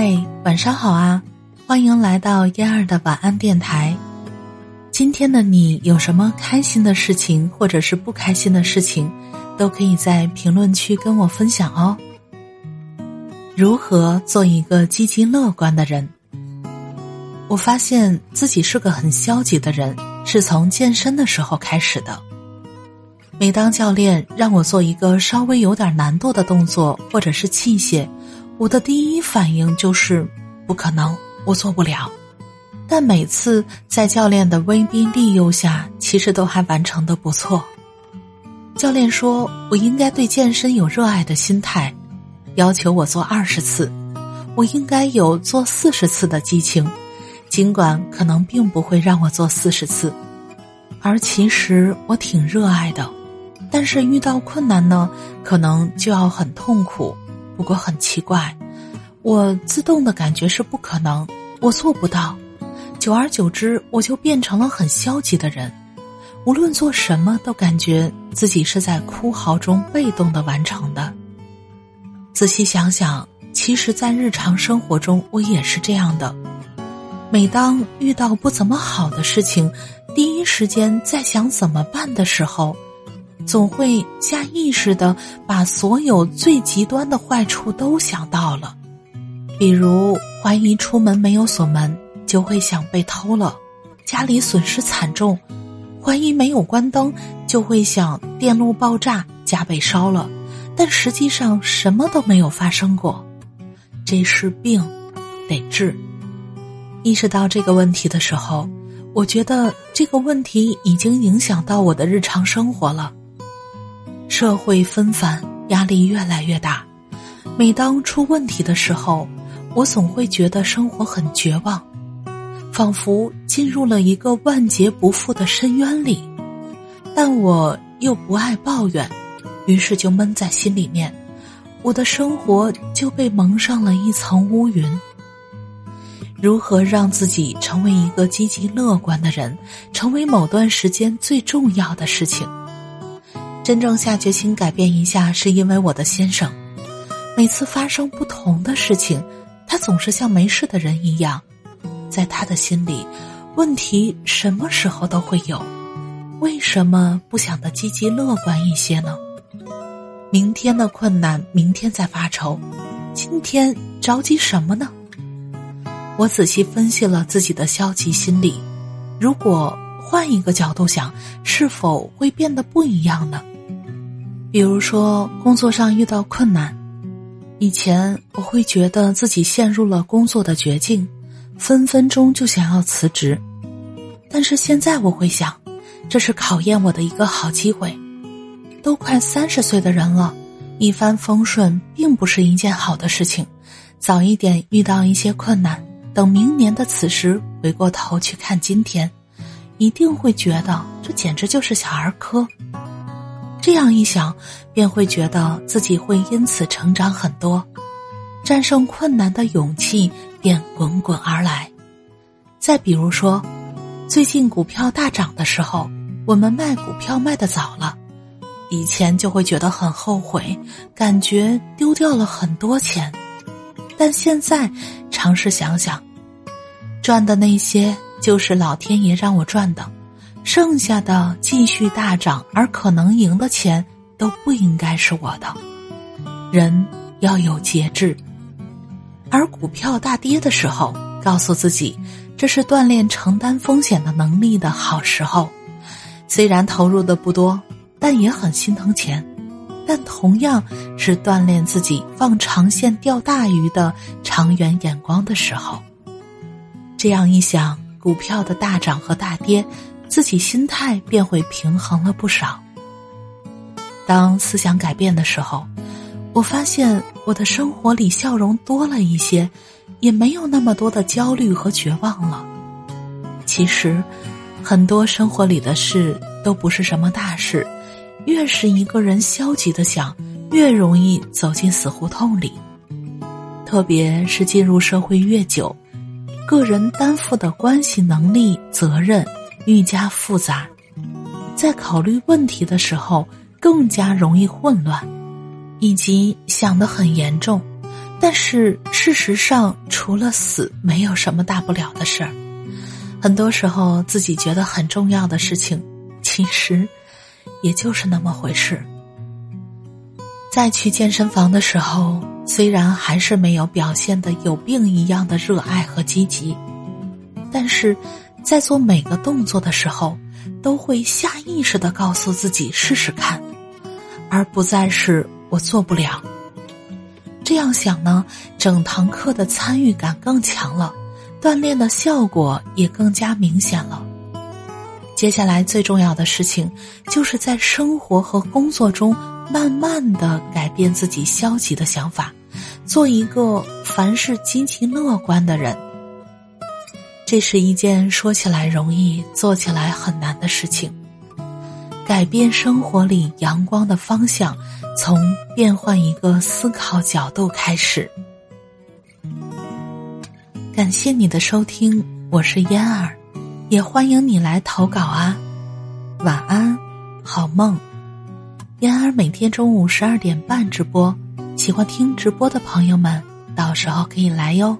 嗨，晚上好啊！欢迎来到嫣儿的晚安电台。今天的你有什么开心的事情，或者是不开心的事情，都可以在评论区跟我分享哦。如何做一个积极乐观的人？我发现自己是个很消极的人，是从健身的时候开始的。每当教练让我做一个稍微有点难度的动作，或者是器械。我的第一反应就是不可能，我做不了。但每次在教练的威逼利诱下，其实都还完成的不错。教练说我应该对健身有热爱的心态，要求我做二十次，我应该有做四十次的激情，尽管可能并不会让我做四十次，而其实我挺热爱的。但是遇到困难呢，可能就要很痛苦。不过很奇怪，我自动的感觉是不可能，我做不到。久而久之，我就变成了很消极的人。无论做什么，都感觉自己是在哭嚎中被动的完成的。仔细想想，其实，在日常生活中，我也是这样的。每当遇到不怎么好的事情，第一时间在想怎么办的时候。总会下意识的把所有最极端的坏处都想到了，比如怀疑出门没有锁门，就会想被偷了；家里损失惨重，怀疑没有关灯，就会想电路爆炸，家被烧了。但实际上什么都没有发生过，这是病，得治。意识到这个问题的时候，我觉得这个问题已经影响到我的日常生活了。社会纷繁，压力越来越大。每当出问题的时候，我总会觉得生活很绝望，仿佛进入了一个万劫不复的深渊里。但我又不爱抱怨，于是就闷在心里面，我的生活就被蒙上了一层乌云。如何让自己成为一个积极乐观的人，成为某段时间最重要的事情。真正下决心改变一下，是因为我的先生，每次发生不同的事情，他总是像没事的人一样。在他的心里，问题什么时候都会有，为什么不想的积极乐观一些呢？明天的困难，明天再发愁，今天着急什么呢？我仔细分析了自己的消极心理，如果换一个角度想，是否会变得不一样呢？比如说，工作上遇到困难，以前我会觉得自己陷入了工作的绝境，分分钟就想要辞职。但是现在我会想，这是考验我的一个好机会。都快三十岁的人了，一帆风顺并不是一件好的事情。早一点遇到一些困难，等明年的此时回过头去看今天，一定会觉得这简直就是小儿科。这样一想，便会觉得自己会因此成长很多，战胜困难的勇气便滚滚而来。再比如说，最近股票大涨的时候，我们卖股票卖的早了，以前就会觉得很后悔，感觉丢掉了很多钱。但现在尝试想想，赚的那些就是老天爷让我赚的。剩下的继续大涨，而可能赢的钱都不应该是我的。人要有节制，而股票大跌的时候，告诉自己这是锻炼承担风险的能力的好时候。虽然投入的不多，但也很心疼钱，但同样是锻炼自己放长线钓大鱼的长远眼光的时候。这样一想，股票的大涨和大跌。自己心态便会平衡了不少。当思想改变的时候，我发现我的生活里笑容多了一些，也没有那么多的焦虑和绝望了。其实，很多生活里的事都不是什么大事，越是一个人消极的想，越容易走进死胡同里。特别是进入社会越久，个人担负的关系、能力、责任。愈加复杂，在考虑问题的时候更加容易混乱，以及想得很严重，但是事实上，除了死，没有什么大不了的事儿。很多时候，自己觉得很重要的事情，其实也就是那么回事。在去健身房的时候，虽然还是没有表现的有病一样的热爱和积极，但是在做每个动作的时候，都会下意识的告诉自己试试看，而不再是我做不了。这样想呢，整堂课的参与感更强了。锻炼的效果也更加明显了。接下来最重要的事情，就是在生活和工作中慢慢的改变自己消极的想法，做一个凡事积极乐观的人。这是一件说起来容易，做起来很难的事情。改变生活里阳光的方向，从变换一个思考角度开始。感谢你的收听，我是嫣儿，也欢迎你来投稿啊。晚安，好梦。嫣儿每天中午十二点半直播，喜欢听直播的朋友们，到时候可以来哟。